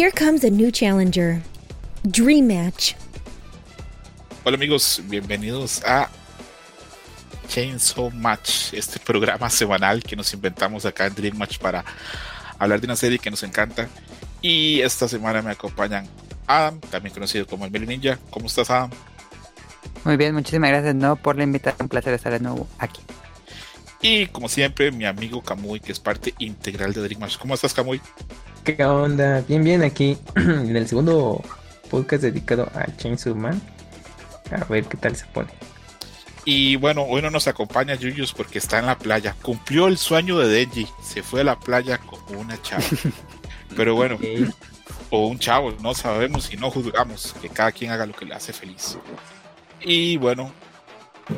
Here comes a new challenger. Dream Match. Hola amigos, bienvenidos a Chainsaw Match, este programa semanal que nos inventamos acá en Dream Match para hablar de una serie que nos encanta. Y esta semana me acompañan Adam, también conocido como el Meli Ninja. ¿Cómo estás, Adam? Muy bien, muchísimas gracias no por la invitación. Un placer estar de nuevo aquí. Y como siempre, mi amigo Kamui, que es parte integral de Dream Match. ¿Cómo estás, Kamui? ¿Qué onda? Bien, bien, aquí en el segundo podcast dedicado a Chainsaw Man. A ver qué tal se pone. Y bueno, hoy no nos acompaña Yuyus porque está en la playa. Cumplió el sueño de Denji. Se fue a la playa como una chava. Pero bueno, o un chavo, no sabemos y no juzgamos. Que cada quien haga lo que le hace feliz. Y bueno,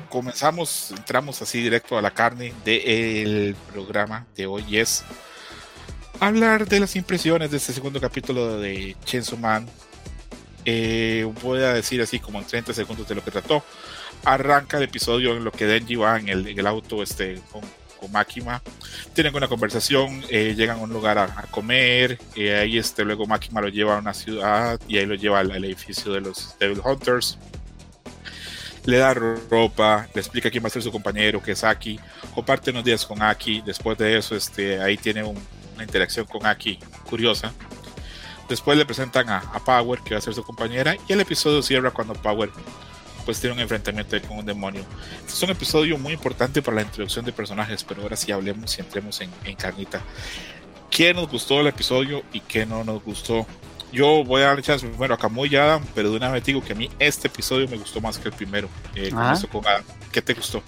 comenzamos, entramos así directo a la carne del programa de hoy. Es hablar de las impresiones de este segundo capítulo de Chainsaw Man. Eh, voy a decir así como en 30 segundos de lo que trató. Arranca el episodio en lo que Denji va en el, auto este, con, con, Makima. Tienen una conversación, eh, llegan a un lugar a, comer. Eh, ahí este, luego Makima lo lleva a una ciudad y ahí lo lleva al, al edificio de los Devil Hunters le da ropa, le explica quién va a ser su compañero, que es Aki, comparte unos días con Aki, después de eso este, ahí tiene un, una interacción con Aki curiosa. Después le presentan a, a, Power, que va a ser su compañera, y el episodio cierra cuando Power pues tiene un enfrentamiento con un demonio. Este es un episodio muy importante para la introducción de personajes, pero ahora sí hablemos y entremos en, en carnita. ¿Qué nos gustó del episodio y qué no nos gustó? Yo voy a dar chance primero a Camuy y Adam, pero de una vez digo que a mí este episodio me gustó más que el primero. Eh, con Adam. ¿Qué te gustó?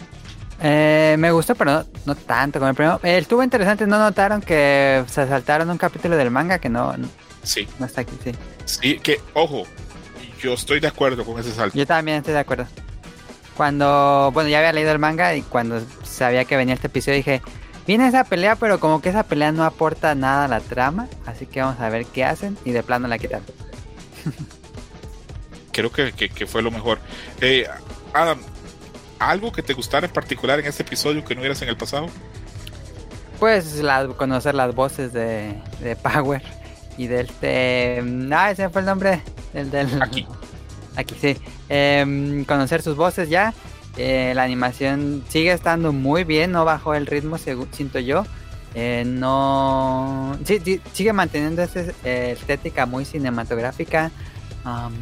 Eh, me gustó, pero no, no, tanto como el primero. Eh, estuvo interesante, ¿no notaron que se saltaron un capítulo del manga que no, sí. no está aquí? Sí. sí, que, ojo, yo estoy de acuerdo con ese salto. Yo también estoy de acuerdo. Cuando, bueno, ya había leído el manga y cuando sabía que venía este episodio dije, Viene esa pelea, pero como que esa pelea no aporta nada a la trama. Así que vamos a ver qué hacen. Y de plano la quitan. Creo que, que, que, fue lo mejor. Eh, Adam, ¿algo que te gustara en particular en este episodio que no hubieras en el pasado? Pues la, conocer las voces de, de Power y del este. Ah, ese fue el nombre. El del. Aquí. Aquí sí. Eh, conocer sus voces ya. Eh, la animación sigue estando muy bien, no bajó el ritmo, siento yo. Eh, no. Sí, sí, sigue manteniendo esa eh, estética muy cinematográfica. Um,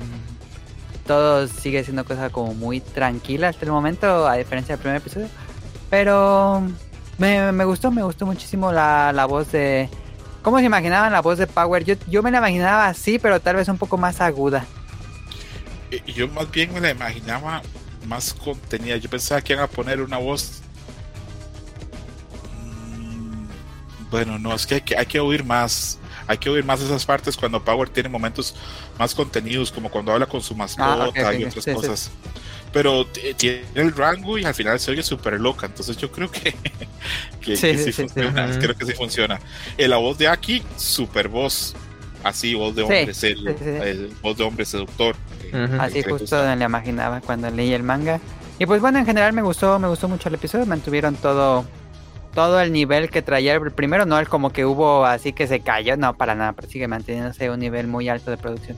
todo sigue siendo cosa como muy tranquila hasta el momento, a diferencia del primer episodio. Pero me, me gustó, me gustó muchísimo la, la, voz de. ¿Cómo se imaginaban la voz de Power? Yo, yo me la imaginaba así, pero tal vez un poco más aguda. Yo más bien me la imaginaba más contenida. Yo pensaba que iban a poner una voz. Mm, bueno, no, es que hay, que hay que oír más. Hay que oír más esas partes cuando Power tiene momentos más contenidos, como cuando habla con su mascota ah, okay, y otras sí, cosas. Sí. Pero tiene el rango y al final se oye súper loca. Entonces yo creo que, que, sí, que sí, funciona. Creo que sí funciona. Eh, la voz de Aki, super voz. Así, voz de hombre, el, el, voz de hombre seductor. Uh -huh. Así justo le imaginaba cuando leí el manga. Y pues bueno, en general me gustó, me gustó mucho el episodio, mantuvieron todo todo el nivel que traía el primero, no el como que hubo así que se cayó, no, para nada, pero sigue manteniéndose un nivel muy alto de producción.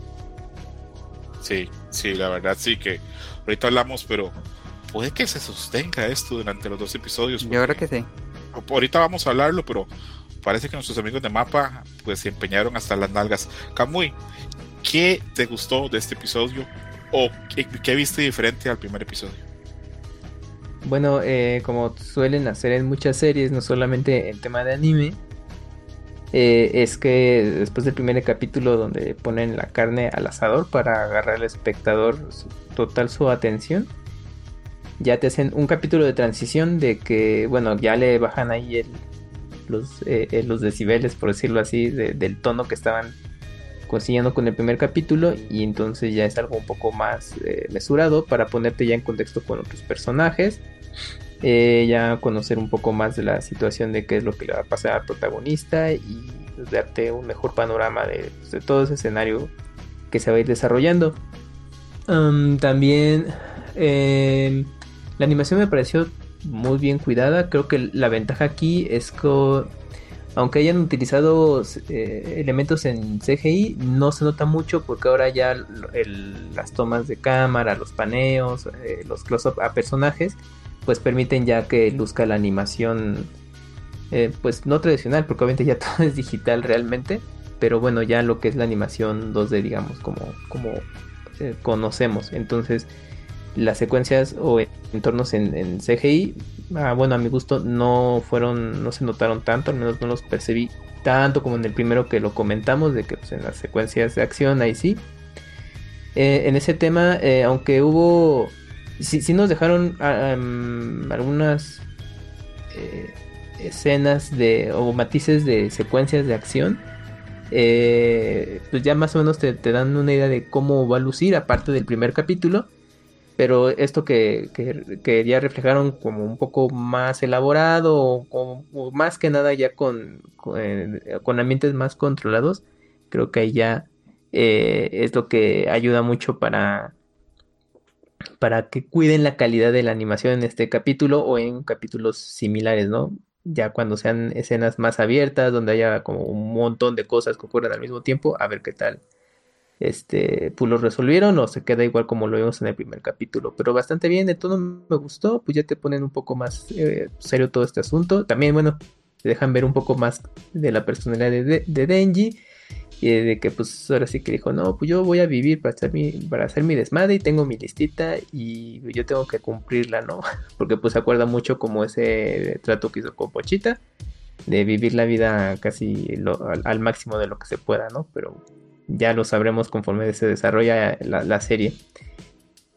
Sí, sí, la verdad sí que ahorita hablamos, pero puede que se sostenga esto durante los dos episodios. Yo creo que sí. Ahorita vamos a hablarlo, pero parece que nuestros amigos de Mapa pues se empeñaron hasta las nalgas. Kamui, ¿qué te gustó de este episodio? ¿O qué, qué viste diferente al primer episodio? Bueno, eh, como suelen hacer en muchas series, no solamente en tema de anime, eh, es que después del primer capítulo donde ponen la carne al asador para agarrar al espectador total su atención, ya te hacen un capítulo de transición de que, bueno, ya le bajan ahí el, los, eh, decibeles, por decirlo así, de, del tono que estaban consiguiendo con el primer capítulo y entonces ya es algo un poco más mesurado para ponerte ya en contexto con otros personajes, eh, ya conocer un poco más de la situación de qué es lo que le va a pasar al protagonista y pues, darte un mejor panorama de, pues, de, todo ese escenario que se va a ir desarrollando. También eh, la animación me pareció muy bien cuidada, creo que la ventaja aquí es que aunque hayan utilizado eh, elementos en CGI, no se nota mucho porque ahora ya las tomas de cámara, los paneos, eh, los close-up a personajes, pues permiten ya que luzca la animación, eh, pues no tradicional, porque obviamente ya todo es digital realmente, pero bueno, ya lo que es la animación 2D, digamos, como, como conocemos. Entonces, las secuencias o entornos en, en CGI Ah, bueno, a mi gusto no fueron, no se notaron tanto, al menos no los percibí tanto como en el primero que lo comentamos, de que pues, en las secuencias de acción ahí sí. Eh, en ese tema, eh, aunque hubo, sí, sí, nos dejaron ah, em, algunas eh, escenas de, o matices de secuencias de acción. pues ya más o menos te, te dan una idea de cómo va a lucir, aparte del primer capítulo pero esto que, que, ya reflejaron como un poco más elaborado o, más que nada ya con, eh, con, ambientes más controlados, creo que ahí ya eh, es lo que ayuda mucho para, para que cuiden la calidad de la animación en este capítulo o en capítulos similares, ¿no? Ya cuando sean escenas más abiertas, donde haya como un montón de cosas que ocurren al mismo tiempo, a ver qué tal este, pues lo resolvieron o se queda igual como lo vimos en el primer capítulo. Pero bastante bien, de todo me gustó, pues ya te ponen un poco más eh, serio todo este asunto. También, bueno, te dejan ver un poco más de la personalidad de, de, Denji. Y de que pues ahora sí que dijo, no, pues yo voy a vivir para hacer mi, para hacer mi desmadre y tengo mi listita y yo tengo que cumplirla, ¿no? Porque pues se acuerda mucho como ese trato que hizo con Pochita, de vivir la vida casi al, al, máximo de lo que se pueda, ¿no? Pero ya lo sabremos conforme se desarrolla la, serie.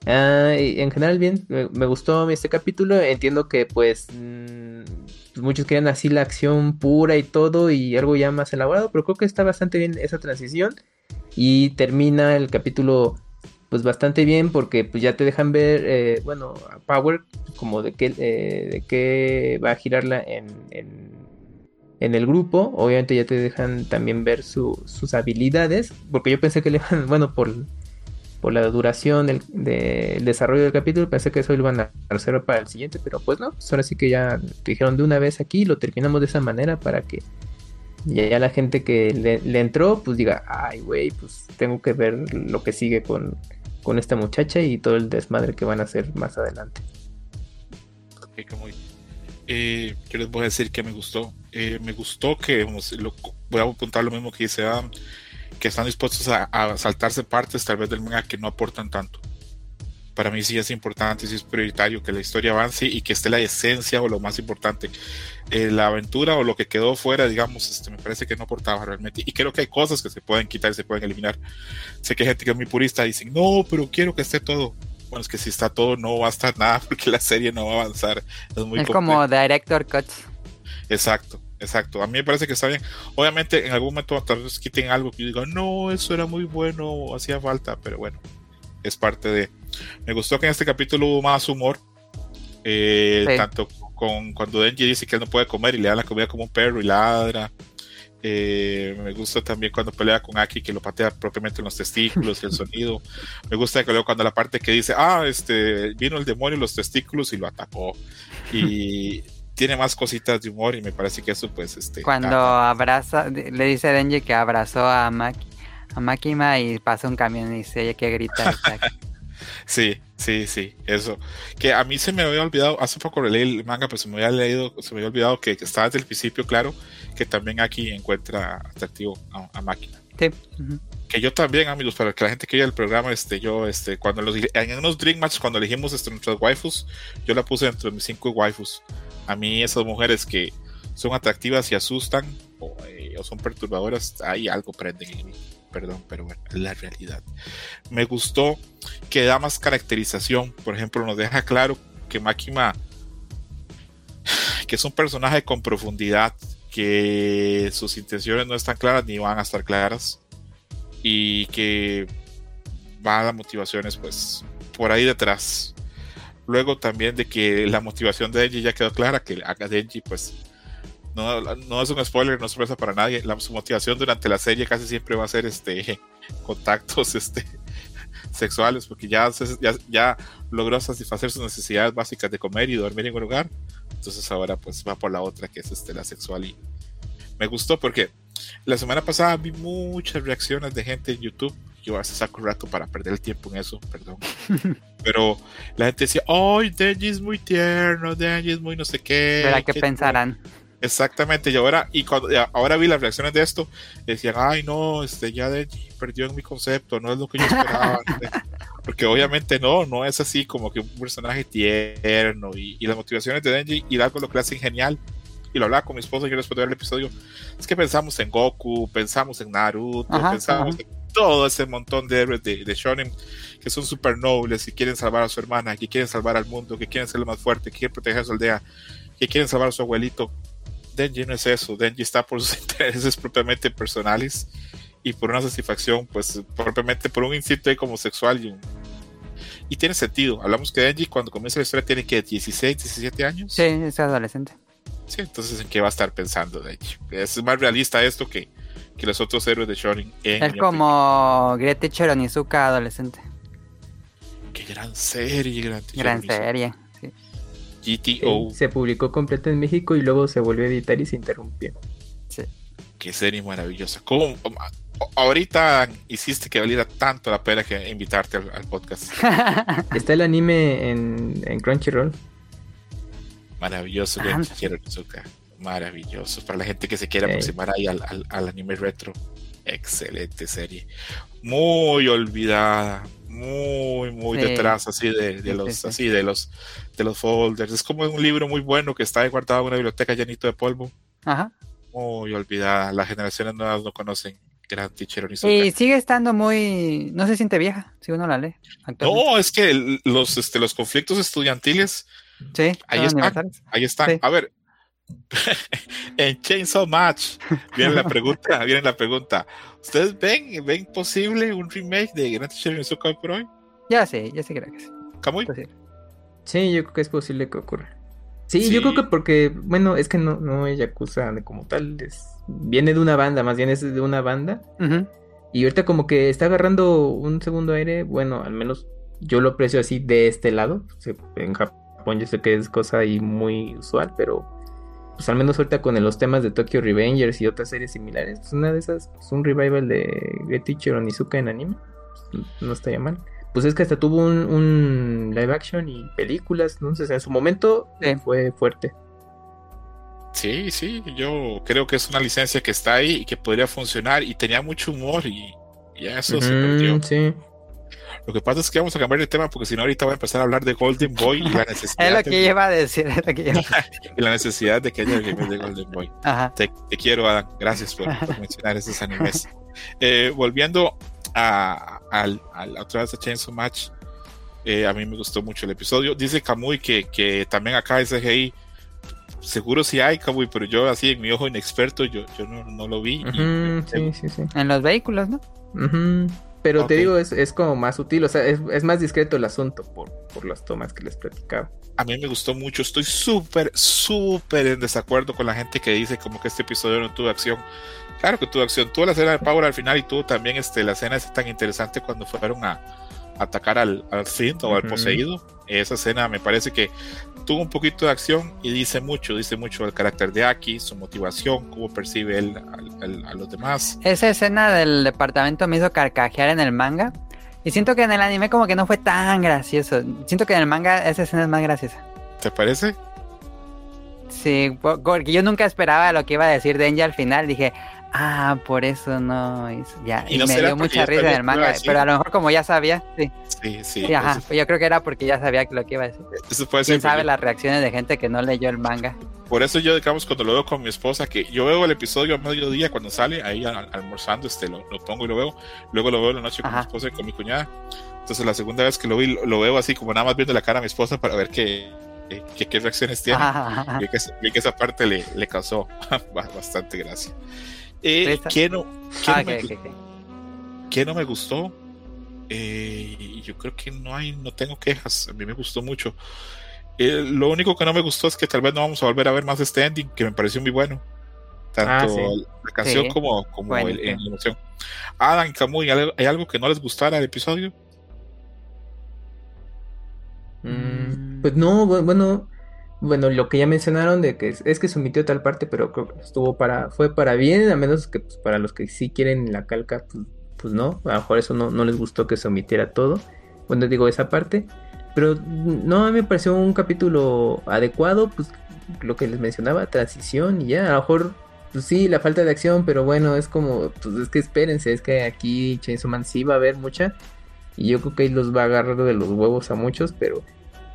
Ah, en general bien, me, gustó este capítulo, entiendo que pues, mm, muchos querían así la acción pura y todo y algo ya más elaborado, pero creo que está bastante bien esa transición y termina el capítulo pues bastante bien porque pues ya te dejan ver, eh, bueno, Power como de qué, eh, de va a girarla en en el grupo. Obviamente ya te dejan también ver sus habilidades. Porque yo pensé que le iban, bueno, por, por la duración del, desarrollo del capítulo, pensé que eso lo iban a reservar para el siguiente. Pero pues no, pues ahora sí que ya dijeron de una vez aquí, lo terminamos de esa manera para que ya, la gente que le, entró, pues diga, ay, güey, pues tengo que ver lo que sigue con, con esta muchacha y todo el desmadre que van a hacer más adelante. Eh, yo les voy a decir que me gustó. Eh, me gustó que, voy a apuntar lo mismo que dice Adam, que están dispuestos a, saltarse partes tal vez del manga que no aportan tanto. Para mí sí es importante, sí es prioritario que la historia avance y que esté la esencia o lo más importante. Eh, la aventura o lo que quedó fuera, digamos, este, me parece que no aportaba realmente. Y creo que hay cosas que se pueden quitar y se pueden eliminar. Sé que hay gente que es muy purista y dicen, no, pero quiero que esté todo bueno, es que si está todo, no va a estar nada porque la serie no va a avanzar. Es, muy es como Director Cuts. Exacto, exacto. A mí me parece que está bien. Obviamente, en algún momento tal vez quiten algo que yo diga, no, eso era muy bueno, hacía falta, pero bueno, es parte de. Me gustó que en este capítulo hubo más humor. Eh, tanto con cuando Denji dice que él no puede comer y le da la comida como un perro y ladra. Eh, me gusta también cuando pelea con Aki que lo patea propiamente en los testículos y el sonido. Me gusta que luego cuando la parte que dice, ah, este, vino el demonio en los testículos y lo atacó. Y tiene más cositas de humor y me parece que eso pues este... Cuando abraza, le dice a Denji que abrazó a, Maki, a Makima y pasa un camión y dice, que grita. sí, sí, sí, eso. Que a mí se me había olvidado, hace poco leí el manga, pero se me había leído, se me había olvidado que, estaba desde el principio claro que también aquí encuentra atractivo a, máquina. Sí. Que yo también, amigos, para que la gente que oye el programa, este, yo, este, cuando los en unos Dream Match, cuando elegimos este, nuestras waifus, yo la puse entre mis cinco waifus. A mí esas mujeres que son atractivas y asustan o, eh, son perturbadoras, hay algo prenden en mí perdón, pero bueno, la realidad. Me gustó que da más caracterización, por ejemplo, nos deja claro que Makima, que es un personaje con profundidad, que sus intenciones no están claras ni van a estar claras, y que va a las motivaciones, pues, por ahí detrás. Luego también de que la motivación de Denji ya quedó clara, que a Denji, pues, no, es un spoiler, no es sorpresa para nadie. La, su motivación durante la serie casi siempre va a ser este contactos este, sexuales, porque ya, ya, logró satisfacer sus necesidades básicas de comer y dormir en un lugar. Entonces ahora pues va por la otra, que es este, la sexual. Y me gustó porque la semana pasada vi muchas reacciones de gente en YouTube. Yo a veces saco un rato para perder el tiempo en eso, perdón. Pero la gente decía, ¡ay, Denji es muy tierno! Denji es muy no sé qué. ¿Verdad qué pensarán? Exactamente, y ahora, y cuando ahora vi las reacciones de esto, decían, ay no, este ya Denji perdió en mi concepto, no es lo que yo esperaba. Porque obviamente no, no es así como que un personaje tierno y, las motivaciones de Denji y algo lo que hace genial. Y lo hablaba con mi esposo yo después de ver el episodio. Es que pensamos en Goku, pensamos en Naruto, pensamos en todo ese montón de héroes de, de Shonen que son súper nobles y quieren salvar a su hermana, que quieren salvar al mundo, que quieren ser lo más fuerte, que quieren proteger a su aldea, que quieren salvar a su abuelito Denji no es eso, Denji está por sus intereses propiamente personales y por una satisfacción, pues propiamente por un instinto como sexual y, y tiene sentido. Hablamos que Denji cuando comienza la historia tiene que 16, 17 años. Sí, es adolescente. Sí, entonces en qué va a estar pensando Denji. Es más realista esto que, que los otros héroes de Shonen. Es como Grete Onizuka adolescente. Qué gran serie, gran, gran serie. GTO. se publicó completa en México y luego se volvió a editar y se interrumpió. Sí. Qué serie maravillosa. ¿Cómo, ahorita hiciste que valiera tanto la pena que invitarte al, podcast. Está el anime en, Crunchyroll. Maravilloso, ah, Maravilloso. Para la gente que se quiera aproximar ahí al, anime retro. Excelente serie. Muy olvidada. Muy, muy detrás así de, los, así de los de los folders. Es como un libro muy bueno que está guardado en una biblioteca llenito de polvo. Ajá. Muy olvidada. Las generaciones nuevas no conocen gran teacher Y sigue estando muy. No se siente vieja, si uno la lee. No, es que los, este, los conflictos estudiantiles. Sí, ahí están. Ahí están. A ver. en Chainsaw Match viene la pregunta, viene la pregunta. ¿Ustedes ven, ven posible un remake de Gran Teacher Onizuka por hoy? Ya sé, ya sé que era que sí. ¿Camuy? Sí, yo creo que es posible que ocurra. Sí, yo creo que porque, bueno, es que no, no es Yakuza como tal, es, viene de una banda, más bien es de una banda. Y ahorita como que está agarrando un segundo aire, bueno, al menos yo lo aprecio así de este lado. En Japón yo sé que es cosa ahí muy usual, pero pues al menos ahorita con los temas de Tokyo Revengers y otras series similares, pues una de esas, es un revival de Get Teacher Onizuka en anime, pues, no está mal pues es que hasta tuvo un, live action y películas, ¿no? en su momento fue fuerte. Sí, sí, yo creo que es una licencia que está ahí y que podría funcionar y tenía mucho humor y, ya eso se perdió. Sí. Lo que pasa es que vamos a cambiar de tema porque si no ahorita voy a empezar a hablar de Golden Boy y la necesidad. es lo que lleva a decir. y la necesidad de que haya de Golden Boy. Te, quiero, Adam. Gracias por, mencionar esos animes. Eh, volviendo a, al, otra vez a Chainsaw Match. Eh, a mí me gustó mucho el episodio. Dice Kamui que, que también acá SGI, seguro si hay Kamui, pero yo así en mi ojo inexperto, yo, yo no, lo vi. sí, sí, sí. En los vehículos, ¿no? Pero te digo, es, es, como más sutil, o sea, es, es, más discreto el asunto por, por las tomas que les platicaba. A mí me gustó mucho, estoy súper, súper en desacuerdo con la gente que dice como que este episodio no tuvo acción. Claro que tuvo acción, tuvo la escena de Power al final y tuvo también este, la escena es tan interesante cuando fueron a, atacar al, al o al poseído. Esa escena me parece que tuvo un poquito de acción y dice mucho, dice mucho del carácter de Aki, su motivación, cómo percibe él a, los demás. Esa escena del departamento me hizo carcajear en el manga. Y siento que en el anime como que no fue tan gracioso. Siento que en el manga esa escena es más graciosa. ¿Te parece? Sí, porque yo nunca esperaba lo que iba a decir Denji al final. Dije, Ah, por eso no. Ya, y, me dio mucha risa en el manga, pero a lo mejor como ya sabía, sí. Sí, sí. ajá, yo creo que era porque ya sabía lo que iba a decir. Eso puede ¿Quién sabe las reacciones de gente que no leyó el manga? Por eso yo, digamos, cuando lo veo con mi esposa, que yo veo el episodio a mediodía cuando sale, ahí almorzando, este, lo, pongo y lo veo. Luego lo veo en la noche con mi esposa y con mi cuñada. Entonces la segunda vez que lo vi, lo, veo así como nada más viendo la cara a mi esposa para ver qué, qué, reacciones tiene. Y que, que, esa parte le, le causó bastante gracia. Eh, ¿qué, no, ah, no me, gustó? Eh, yo creo que no hay, no tengo quejas. A mí me gustó mucho. Eh, lo único que no me gustó es que tal vez no vamos a volver a ver más este ending, que me pareció muy bueno. Tanto ah, la canción como, como el, la emoción. Adam Camuy, ¿hay algo que no les gustara del episodio? Mm, pues no, bueno, bueno, lo que ya mencionaron de que es, que se omitió tal parte, pero creo que estuvo para, fue para bien, a menos que pues, para los que sí quieren la calca, pues, pues no, a lo mejor eso no, no les gustó que se omitiera todo. Bueno, digo esa parte. Pero no, me pareció un capítulo adecuado, pues lo que les mencionaba, transición y ya, a lo mejor, pues sí, la falta de acción, pero bueno, es como, pues es que espérense, es que aquí Chainsaw Man sí va a haber mucha. Y yo creo que ahí los va a agarrar de los huevos a muchos, pero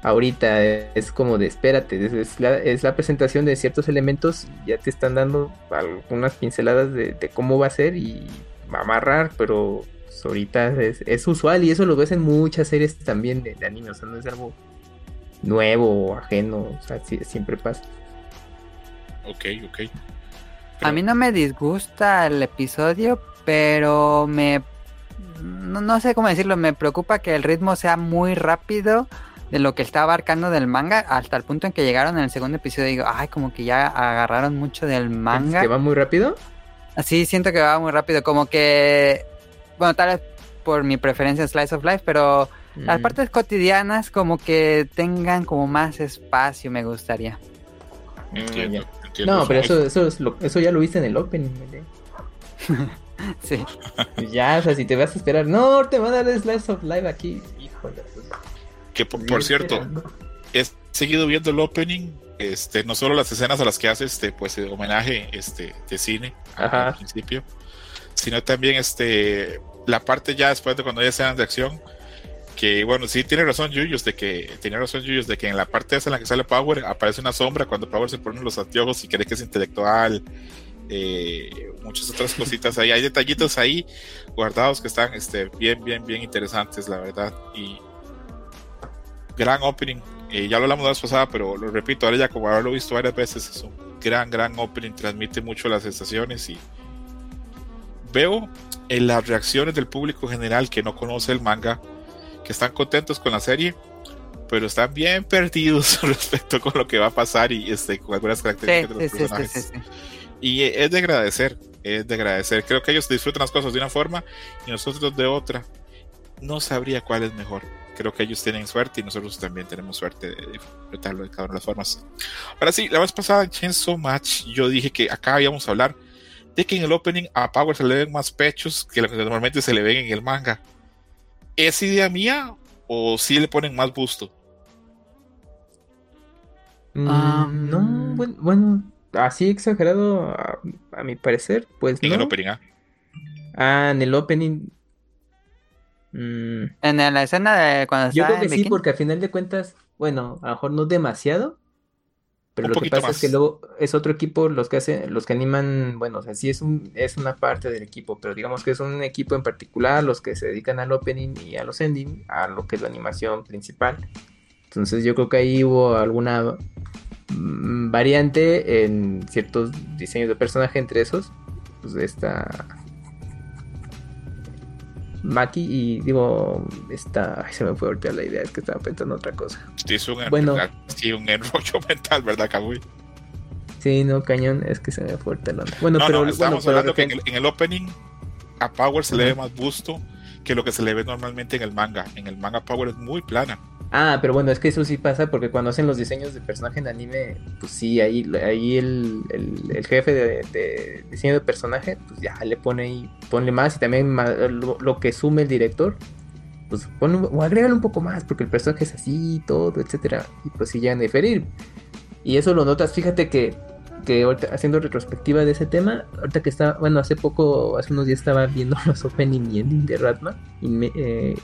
ahorita es como de espérate, es, la, presentación de ciertos elementos, ya te están dando algunas pinceladas de, cómo va a ser y va a amarrar, pero pues, ahorita es, usual y eso lo ves en muchas series también de, anime, o sea, no es algo nuevo o ajeno, o sea, siempre pasa. Ok, ok. A mí no me disgusta el episodio, pero me... No, no sé cómo decirlo, me preocupa que el ritmo sea muy rápido de lo que está abarcando del manga hasta el punto en que llegaron en el segundo episodio y digo, ay, como que ya agarraron mucho del manga. ¿Que va muy rápido? Sí, siento que va muy rápido, como que, bueno, tal vez por mi preferencia Slice of Life, pero las mm. partes cotidianas como que tengan como más espacio, me gustaría. Entiendo, No, pero eso, eso, es lo, eso ya lo viste en el opening, sí. Ya, o sea, si te vas a esperar, no, te va a dar Slice of Life aquí, híjole. Que por, cierto, he seguido viendo el opening, este, no solo las escenas a las que hace este, pues homenaje este, de cine al principio, sino también este, la parte ya después de cuando hay escenas de acción, que bueno, sí tiene razón Yuyos de que tiene razón Yuyos de que en la parte esa en la que sale Power aparece una sombra cuando Power se pone los anteojos y cree que es intelectual. Eh, muchas otras cositas ahí, hay detallitos ahí guardados que están este, bien, bien, bien interesantes, la verdad. Y, gran opening. Eh, ya lo hablamos la vez pasada, pero lo repito, ahora ya como haberlo visto varias veces, es un gran, gran opening, transmite mucho las sensaciones y veo en las reacciones del público general que no conoce el manga, que están contentos con la serie, pero están bien perdidos respecto con lo que va a pasar y este, con algunas características de los personajes. y es de agradecer, es de agradecer. Creo que ellos disfrutan las cosas de una forma y nosotros de otra. No sabría cuál es mejor creo que ellos tienen suerte y nosotros también tenemos suerte de disfrutarlo de cada una de las formas. Ahora sí, la vez pasada en Chainsaw Match yo dije que acá íbamos a hablar de que en el opening a Power se le ven más pechos que lo que normalmente se le ven en el manga. ¿Es idea mía o si le ponen más busto? Mm, ah, no, bueno, así exagerado a, mi parecer, pues en el opening, ¿ah? Ah, en el opening Mm. En la escena de cuando Yo creo que sí, porque al final de cuentas, bueno, a lo mejor no demasiado, pero lo que pasa es que luego es otro equipo los que hacen, los que animan, bueno, o sea, sí es un, es una parte del equipo, pero digamos que es un equipo en particular, los que se dedican al opening y a los ending, a lo que es la animación principal. Entonces yo creo que ahí hubo alguna mm, variante en ciertos diseños de personaje entre esos, pues esta Maki y digo, esta, se me fue ahorita la idea, es que estaba pensando otra cosa. Sí, es un, bueno, sí, un enrollo mental, ¿verdad, Kamui? Sí, no, cañón, es que se me fue ahorita la Bueno, pero estamos hablando que en el, opening a Power se le ve más busto que lo que se le ve normalmente en el manga. En el manga Power es muy plana. Ah, pero bueno, es que eso sí pasa porque cuando hacen los diseños de personaje en anime, pues sí, ahí, ahí el, el, jefe de, diseño de personaje, pues ya le pone ahí, ponle más y también lo, que sume el director, pues pone, o agrégale un poco más porque el personaje es así, todo, etcétera, y pues sí llegan a diferir. Y eso lo notas, fíjate que, que ahorita, haciendo retrospectiva de ese tema, ahorita que está, bueno, hace poco, hace unos días estaba viendo los opening y ending de Ratma, y me, eh,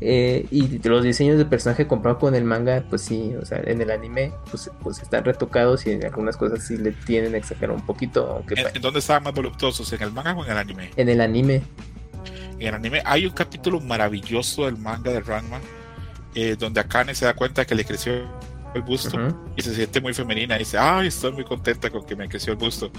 eh, y los diseños de personaje comparado con el manga, pues sí, o sea, en el anime, pues, pues están retocados y en algunas cosas sí le tienen a exagerar un poquito. Aunque ¿En, dónde estaban más voluptuosos? ¿En el manga o en el anime? En el anime. En el anime hay un capítulo maravilloso del manga de Ranma, eh, donde Akane se da cuenta que le creció el busto y se siente muy femenina y dice, ay, estoy muy contenta con que me creció el busto.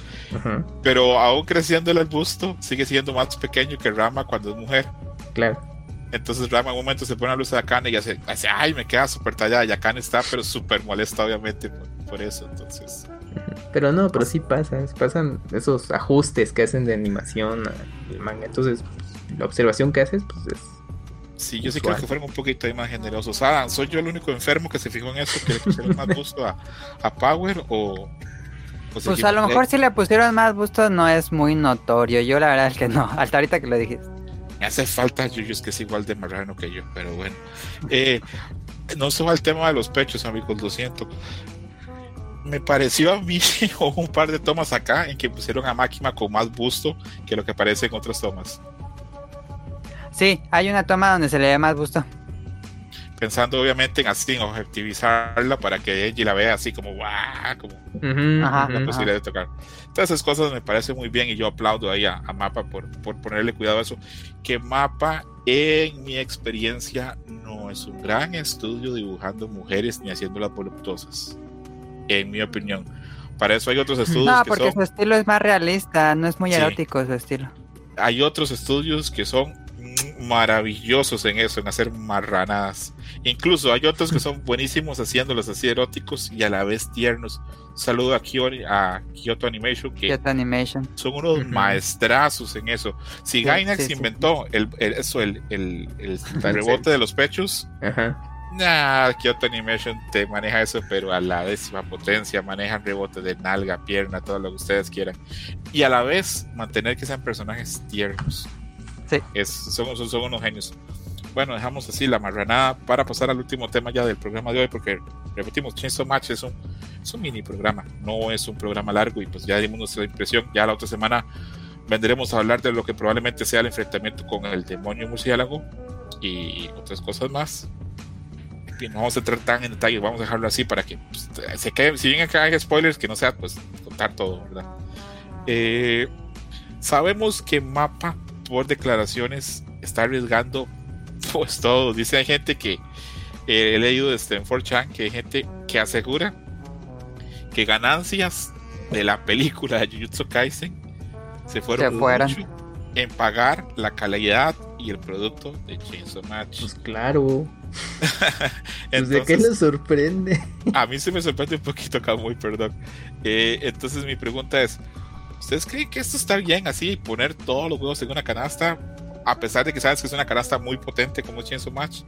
Pero aún creciendo el busto, sigue siendo más pequeño que Rama cuando es mujer. Claro. Entonces Rama en un momento se pone a luz de Akane y hace, hace ay, me queda súper tallada. Y Akane está, pero súper molesta, obviamente, por, eso. Entonces. Pero no, pero sí pasa, pasan esos ajustes que hacen de animación al manga. Entonces, la observación que haces, pues es. Sí, yo sí creo que fueron un poquito más generosos. Ah, ¿soy yo el único enfermo que se fijó en eso? ¿Que le pusieron más gusto a, a Power o, pues a lo mejor si le pusieron más gusto no es muy notorio. Yo la verdad es que no, hasta ahorita que lo dijiste. Me hace falta Yuyus que es igual de marrano que yo, pero bueno. Eh, no va el tema de los pechos, amigos, lo siento. Me pareció a mí un par de tomas acá en que pusieron a Máquina con más busto que lo que aparece en otras tomas. Sí, hay una toma donde se le ve más busto pensando obviamente en así, en objetivizarla para que ella la vea así como guau, como la posibilidad de tocar. Todas esas cosas me parecen muy bien y yo aplaudo ahí a, Mapa por, por, ponerle cuidado a eso. Que Mapa, en mi experiencia, no es un gran estudio dibujando mujeres ni haciéndolas voluptuosas, en mi opinión. Para eso hay otros estudios. No, porque su estilo es más realista, no es muy erótico su estilo. Hay otros estudios que son maravillosos en eso, en hacer marranadas. Incluso hay otros que son buenísimos haciéndolos así eróticos y a la vez tiernos. saludo a, a Kyoto Animation, que Animation. son unos maestrazos en eso. Si Gainax inventó El, eso, el, el, rebote de los pechos, Kyoto Animation te maneja eso, pero a la décima potencia, manejan rebote de nalga, pierna, todo lo que ustedes quieran. Y a la vez mantener que sean personajes tiernos. Sí. Es, son, son, unos genios. Bueno, dejamos así la marranada para pasar al último tema ya del programa de hoy, porque repetimos, Chainsaw Match es un, es un mini programa, no es un programa largo y pues ya dimos nuestra impresión. Ya la otra semana vendremos a hablar de lo que probablemente sea el enfrentamiento con el demonio murciélago y otras cosas más. Y no vamos a entrar tan en detalle, vamos a dejarlo así para que pues, se quede, si bien acá hay spoilers, que no sea pues contar todo, ¿verdad? Eh, sabemos que Mapa por declaraciones está arriesgando pues todo. Dice hay gente que eh, he leído de Stanford Chan que hay gente que asegura que ganancias de la película de Jujutsu Kaisen se fueron en pagar la calidad y el producto de Chainsaw Match. Pues claro. pues de qué nos sorprende. a mí se me sorprende un poquito acá, muy perdón. Eh, entonces mi pregunta es, ¿Ustedes creen que esto está bien así, poner todos los huevos en una canasta, a pesar de que sabes que es una canasta muy potente como Chainsaw Match?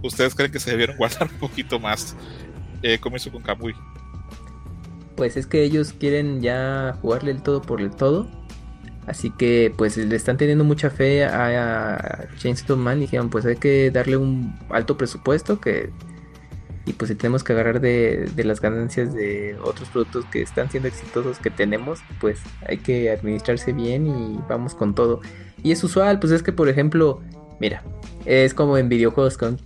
¿Ustedes creen que se debieron guardar un poquito más? Eh, como hizo con Kamui. Pues es que ellos quieren ya jugarle el todo por el todo. Así que pues le están teniendo mucha fe a, a Chainsaw Man y dijeron pues hay que darle un alto presupuesto que y pues si tenemos que agarrar de, las ganancias de otros productos que están siendo exitosos que tenemos, pues hay que administrarse bien y vamos con todo. Y es usual, pues es que por ejemplo, mira, es como en videojuegos con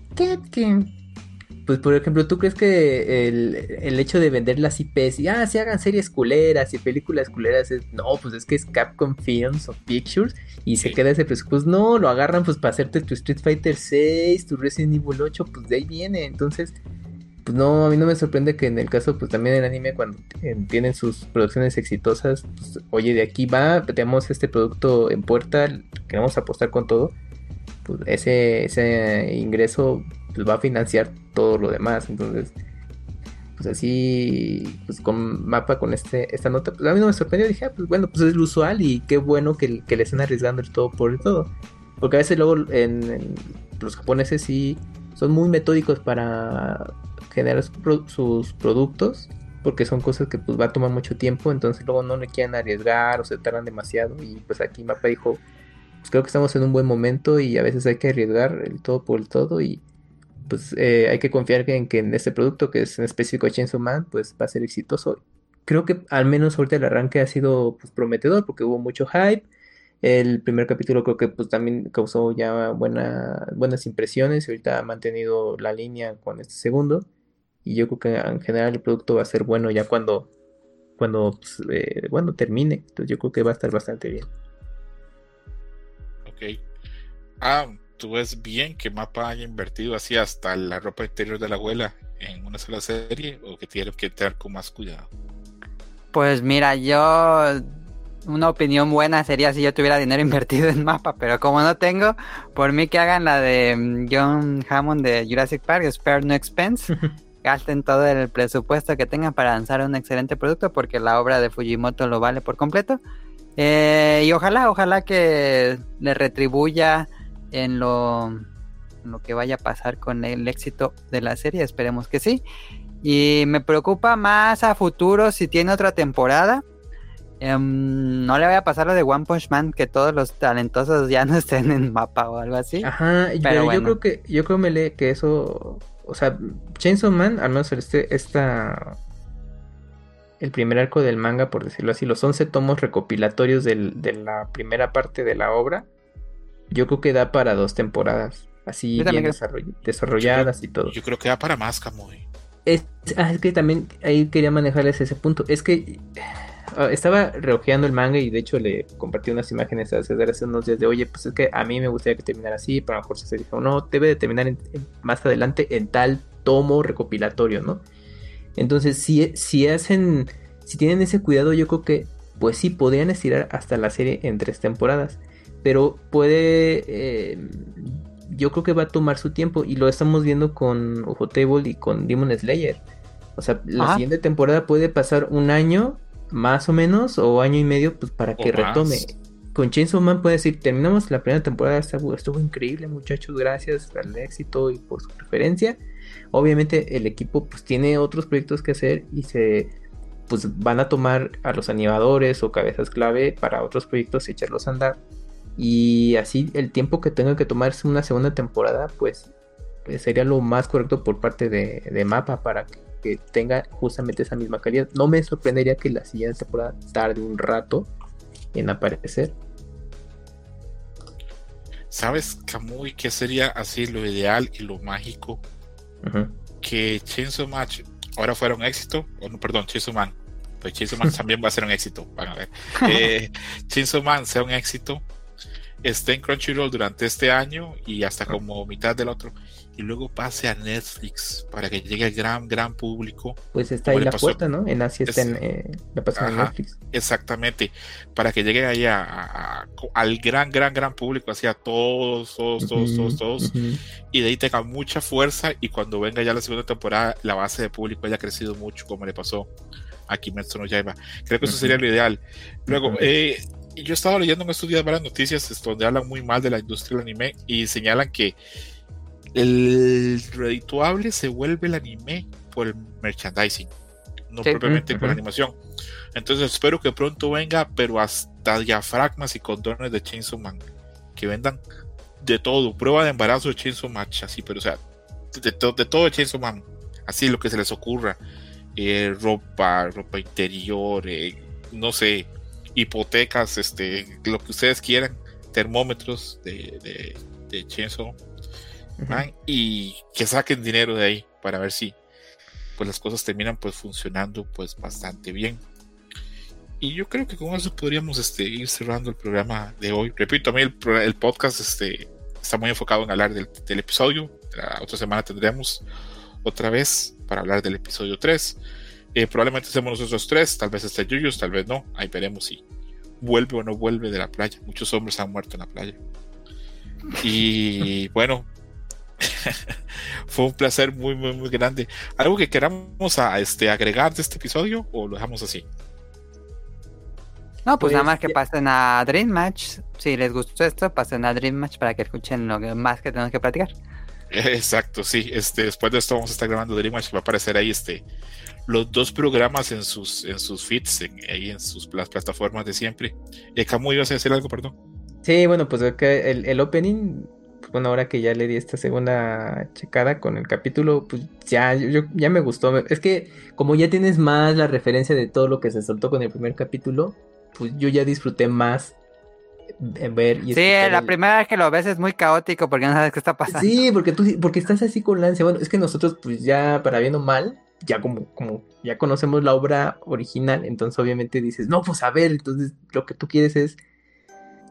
Pues por ejemplo, ¿tú crees que el, hecho de vender las IPs y ah, se hagan series culeras y películas culeras es no, pues es que es Capcom Films o Pictures y se queda ese presupuesto, no, lo agarran pues para hacerte tu Street Fighter 6, tu Resident Evil 8, pues de ahí viene, entonces pues no, a mí no me sorprende que en el caso, pues también el anime, cuando tienen sus producciones exitosas, pues, oye, de aquí va, tenemos este producto en puerta, queremos apostar con todo, pues ese, ese ingreso pues, va a financiar todo lo demás, entonces, pues así, pues con mapa, con este, esta nota, pues a mí no me sorprendió, dije, ah, pues bueno, pues es lo usual y qué bueno que, le estén arriesgando el todo por el todo, porque a veces luego en los japoneses sí son muy metódicos para generar sus productos porque son cosas que pues va a tomar mucho tiempo, entonces luego no le quieren arriesgar o se tardan demasiado y pues aquí Mapa dijo, pues creo que estamos en un buen momento y a veces hay que arriesgar el todo por el todo y pues eh, hay que confiar en que en este producto que es en específico Chainsaw Man pues va a ser exitoso. Creo que al menos ahorita el arranque ha sido pues prometedor porque hubo mucho hype. El primer capítulo creo que pues también causó ya buena, buenas impresiones y ahorita ha mantenido la línea con este segundo. Y yo creo que en general el producto va a ser bueno ya cuando cuando pues, eh, bueno termine. Entonces yo creo que va a estar bastante bien. Ok. Ah tú ves bien que Mapa haya invertido así hasta la ropa interior de la abuela en una sola serie o que tiene que tener con más cuidado. Pues mira yo una opinión buena sería si yo tuviera dinero invertido en mapa, pero como no tengo, por mí que hagan la de mm, John Hammond de Jurassic Park, Spare No Expense, gasten todo el presupuesto que tengan para lanzar un excelente producto porque la obra de Fujimoto lo vale por completo. Eh, y ojalá, ojalá que le retribuya en lo lo que vaya a pasar con el éxito de la serie, esperemos que sí. Y me preocupa más a futuro si tiene otra temporada. Em, no le vaya a pasar lo de One Punch Man, que todos los talentosos ya no estén en mapa o algo así. Ajá, pero, yo creo que, yo creo me que eso, o sea, Chainsaw Man, al menos este, esta, el primer arco del manga, por decirlo así, los 11 tomos recopilatorios de la primera parte de la obra, yo creo que da para dos temporadas, así bien desarrolladas y todo. Yo creo que da para más, Camuy. Es, ah, es que también ahí quería manejarles ese punto. Es que estaba reojeando el manga y de hecho le compartí unas imágenes hace, hace unos días de, oye, pues es que a mí me gustaría que terminara así, pero a lo mejor se dijo, no, debe de terminar más adelante en tal tomo recopilatorio, ¿no? Entonces, si, si hacen, si tienen ese cuidado, yo creo que, pues sí, podrían estirar hasta la serie en tres temporadas, pero puede... Eh, yo creo que va a tomar su tiempo y lo estamos viendo con Ufotable y con Demon Slayer. O sea, la siguiente temporada puede pasar un año más o menos o año y medio pues para que retome. Con Chainsaw Man puede decir, terminamos la primera temporada, estuvo, estuvo increíble muchachos, gracias al éxito y por su preferencia. Obviamente el equipo pues tiene otros proyectos que hacer y se pues van a tomar a los animadores o cabezas clave para otros proyectos y echarlos a andar y así el tiempo que tenga que tomarse una segunda temporada, pues, pues sería lo más correcto por parte de, Mapa para que, tenga justamente esa misma calidad. No me sorprendería que la siguiente temporada tarde un rato en aparecer. ¿Sabes, Camuy, qué sería así lo ideal y lo mágico? Que Chainsaw Match ahora fuera un éxito, no, perdón, Chainsaw Man, pues Chainsaw Man también va a ser un éxito, van a ver. Eh, Chainsaw Man sea un éxito esté en Crunchyroll durante este año y hasta como mitad del otro y luego pase a Netflix para que llegue al gran gran público. Pues está ahí la puerta no en Asia está en, eh, la Netflix. exactamente. Para que llegue ahí a, al gran gran gran público hacia todos todos todos todos todos y de ahí tenga mucha fuerza y cuando venga ya la segunda temporada la base de público haya crecido mucho como le pasó a Kimetsu no Yaiba. Creo que eso sería lo ideal. Luego eh, yo estaba leyendo en estos días varias noticias donde hablan muy mal de la industria del anime y señalan que el redituable se vuelve el anime por el merchandising, no propiamente por la animación. Entonces espero que pronto venga, pero hasta diafragmas y condones de Chainsaw Man, que vendan de todo, prueba de embarazo de Chainsaw Match, así, pero o sea, de, de todo de Chainsaw Man, así lo que se les ocurra, eh, ropa, ropa interior, eh, no sé, hipotecas, este, lo que ustedes quieran, termómetros de, de, de Chainsaw y que saquen dinero de ahí para ver si pues las cosas terminan pues funcionando pues bastante bien. Y yo creo que con eso podríamos este, ir cerrando el programa de hoy. Repito, a mí el, podcast este, está muy enfocado en hablar del, del, episodio. La otra semana tendremos otra vez para hablar del episodio 3. Eh, probablemente hacemos nosotros tres, tal vez esté Yuyos, tal vez no. Ahí veremos si vuelve o no vuelve de la playa. Muchos hombres han muerto en la playa. Y bueno, fue un placer muy, muy, muy grande. ¿Algo que queramos a, este, agregar de este episodio o lo dejamos así? No, pues, nada más que pasen a Dream Match. Si les gustó esto, pasen a Dream Match para que escuchen lo más que tenemos que platicar. Exacto, sí. Este, después de esto vamos a estar grabando Dream Match. Va a aparecer ahí este los dos programas en sus, en sus feeds, en, ahí en sus las plataformas de siempre. Eh, Camu, ¿ibas a decir algo, perdón? Sí, bueno, pues el, el opening, bueno, ahora que ya le di esta segunda checada con el capítulo, pues ya, yo, ya me gustó. Es que como ya tienes más la referencia de todo lo que se soltó con el primer capítulo, pues yo ya disfruté más ver y Sí, la primera vez que lo ves es muy caótico porque no sabes qué está pasando. Sí, porque tú porque estás así con la ansia. Bueno, es que nosotros pues ya para bien o mal ya como, como ya conocemos la obra original, entonces obviamente dices, no, pues a ver, entonces lo que tú quieres es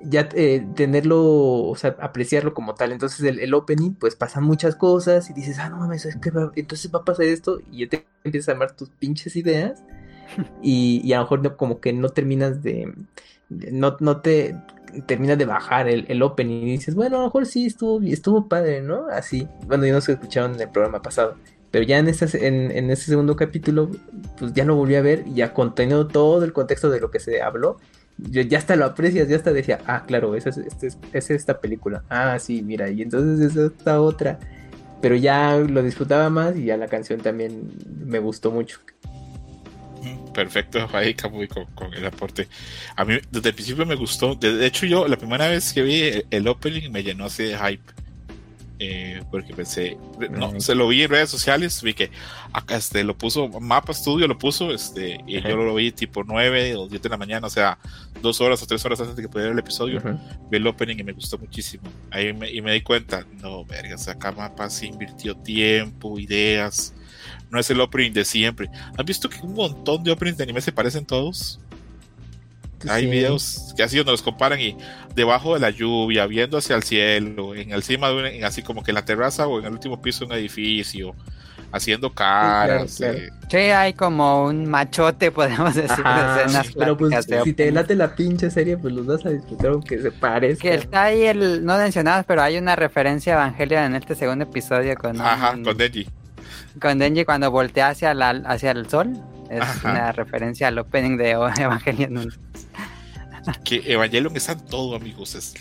ya eh, tenerlo, o sea, apreciarlo como tal. Entonces el, opening, pues pasan muchas cosas y dices, ah, no mames, es que entonces va a pasar esto y ya te empiezas a armar tus pinches ideas y, y a lo mejor como que no terminas de, no, no te terminas de bajar el, el, opening y dices, bueno, a lo mejor sí estuvo, estuvo padre, ¿no? Así, bueno, yo no se escucharon en el programa pasado. Pero ya en este, en, en este segundo capítulo, pues ya lo volví a ver y ya contenido todo el contexto de lo que se habló. Yo ya hasta lo aprecias, ya hasta decía, ah, claro, esa es, este es, es esta película. Ah, sí, mira, y entonces es esta otra. Pero ya lo disfrutaba más y ya la canción también me gustó mucho. Perfecto, ahí Camuy con, con, el aporte. A mí desde el principio me gustó. De, hecho, yo la primera vez que vi el opening me llenó así de hype eh, porque pensé, no, se lo vi en redes sociales, vi que acá este, lo puso, Mapa Studio lo puso, este, y yo lo vi tipo 9 o 10 de la mañana, o sea, dos horas o tres horas antes de que pudiera el episodio, vi el opening y me gustó muchísimo. Ahí me, y me di cuenta, no, verga, o sea, acá Mapa se invirtió tiempo, ideas, no es el opening de siempre. ¿Han visto que un montón de openings de anime se parecen todos? Hay sí. videos que así donde los comparan y debajo de la lluvia, viendo hacia el cielo, en encima de un, en así como que en la terraza o en el último piso de un edificio, haciendo caras. Sí, claro, claro. Eh. sí hay como un machote, podemos decir, Ajá, de escenas Pero pues si te late la pinche serie, pues los vas a disfrutar aunque se parezca. Que está ahí el, no mencionados, pero hay una referencia a Evangelia en este segundo episodio con Ajá, un, con Denji. Con Denji cuando voltea hacia la hacia el sol. Es Ajá. una referencia al opening de Evangelion. que Evangelion está en todo, amigos. Es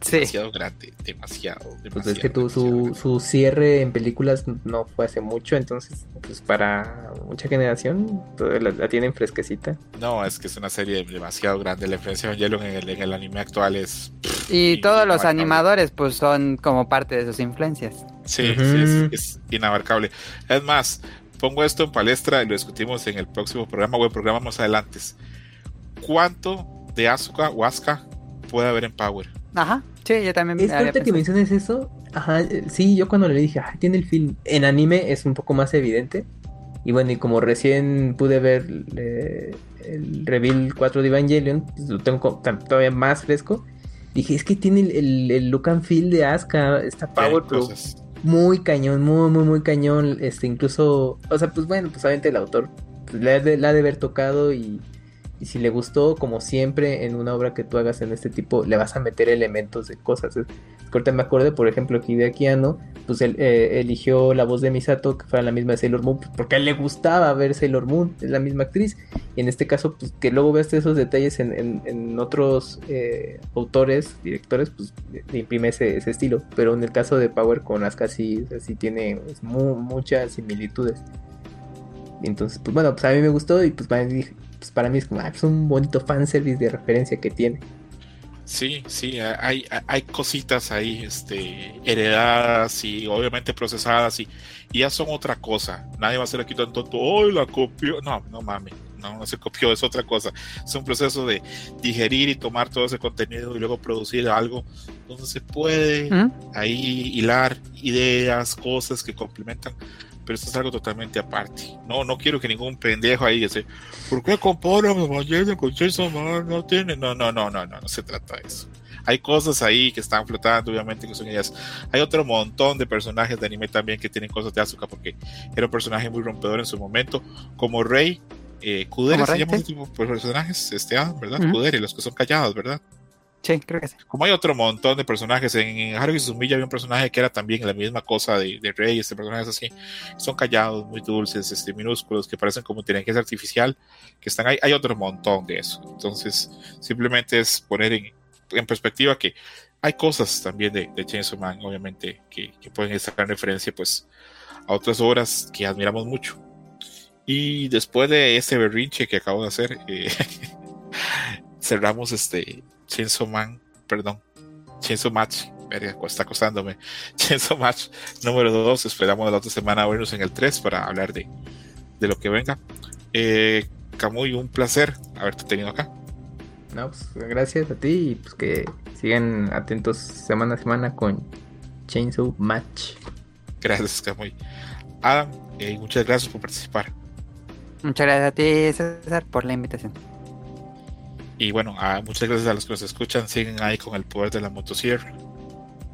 sí. demasiado grande, demasiado. demasiado pues es que tu, su, su, cierre en películas no fue hace mucho, entonces, pues para mucha generación la, la, tienen fresquecita. No, es que es una serie demasiado grande. La influencia de Evangelion en el, en el anime actual es. Pff, y todos los animadores, pues son como parte de sus influencias. Sí, uh -huh. sí es, es inabarcable. Es más, pongo esto en palestra y lo discutimos en el próximo programa o el programa más adelante. ¿Cuánto de Asuka o Asuka puede haber en Power? Ajá, sí, yo también. Es fuerte que menciones eso. Ajá, sí, yo cuando le dije, ah, tiene el film. En anime es un poco más evidente. Y bueno, y como recién pude ver eh, el Reveal 4 de Evangelion, pues lo tengo todavía más fresco. Dije, es que tiene el, el, el look and feel de Asuka, esta Power, pero muy cañón, muy, muy, muy cañón. Este, incluso, o sea, pues bueno, pues obviamente el autor la, de, la de haber tocado y, y, si le gustó, como siempre, en una obra que tú hagas en este tipo, le vas a meter elementos de cosas. Es, ahorita me acordé, por ejemplo, que Hideaki Anno, pues él eh, eligió la voz de Misato, que fuera la misma de Sailor Moon, pues, porque a él le gustaba ver Sailor Moon, es la misma actriz. Y en este caso, pues que luego veas esos detalles en, en, otros eh, autores, directores, pues le imprime ese, ese, estilo. Pero en el caso de Power con Asuka sí, sí tiene pues, muchas similitudes. Entonces, pues bueno, pues a mí me gustó y pues mí, pues, para mí es como ah, pues un bonito fanservice de referencia que tiene. Sí, sí, hay, hay cositas ahí este, heredadas y obviamente procesadas y, ya son otra cosa. Nadie va a ser aquí tan tonto, ¡ay, la copió! No, no mames, no, no se copió, es otra cosa. Es un proceso de digerir y tomar todo ese contenido y luego producir algo donde se puede ¿Mm? ahí hilar ideas, cosas que complementan pero esto es algo totalmente aparte. No, no quiero que ningún pendejo ahí dice, ¿por qué comparan Evangelion con Chainsaw Man? No tiene, no, no, no, no, no, no se trata de eso. Hay cosas ahí que están flotando, obviamente, que son ellas. Hay otro montón de personajes de anime también que tienen cosas de Asuka, porque era un personaje muy rompedor en su momento, como Rey, eh, Kudere, se tipo de personajes, este, ah, ¿verdad? Uh -huh. Kudere, los que son callados, ¿verdad? Sí, creo que sí. Como hay otro montón de personajes, en, Haruhi Suzumiya había un personaje que era también la misma cosa de, de Rey, este personaje es así, son callados, muy dulces, este, minúsculos, que parecen como inteligencia artificial, que están ahí, hay otro montón de eso. Entonces, simplemente es poner en, en perspectiva que hay cosas también de, de Chainsaw Man, obviamente, que, que pueden estar en referencia, pues, a otras obras que admiramos mucho. Y después de ese berrinche que acabo de hacer, eh, cerramos este Chainsaw Man, perdón, Chainsaw Match, verga, está costándome. Chainsaw Match número 2, esperamos la otra semana vernos en el 3 para hablar de, de lo que venga. Eh, Camuy, un placer haberte tenido acá. No, pues gracias a ti y pues que sigan atentos semana a semana con Chainsaw Match. Gracias, Camuy. Adam, eh, muchas gracias por participar. Muchas gracias a ti, César, por la invitación. Y bueno, a, muchas gracias a los que nos escuchan. Siguen ahí con el poder de la motosierra.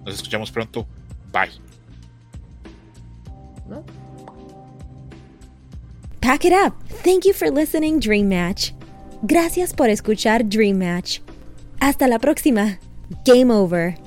Nos escuchamos pronto. Bye. Pack it up. Thank you for listening, Dream Match. Gracias por escuchar Dream Match. Hasta la próxima. Game over.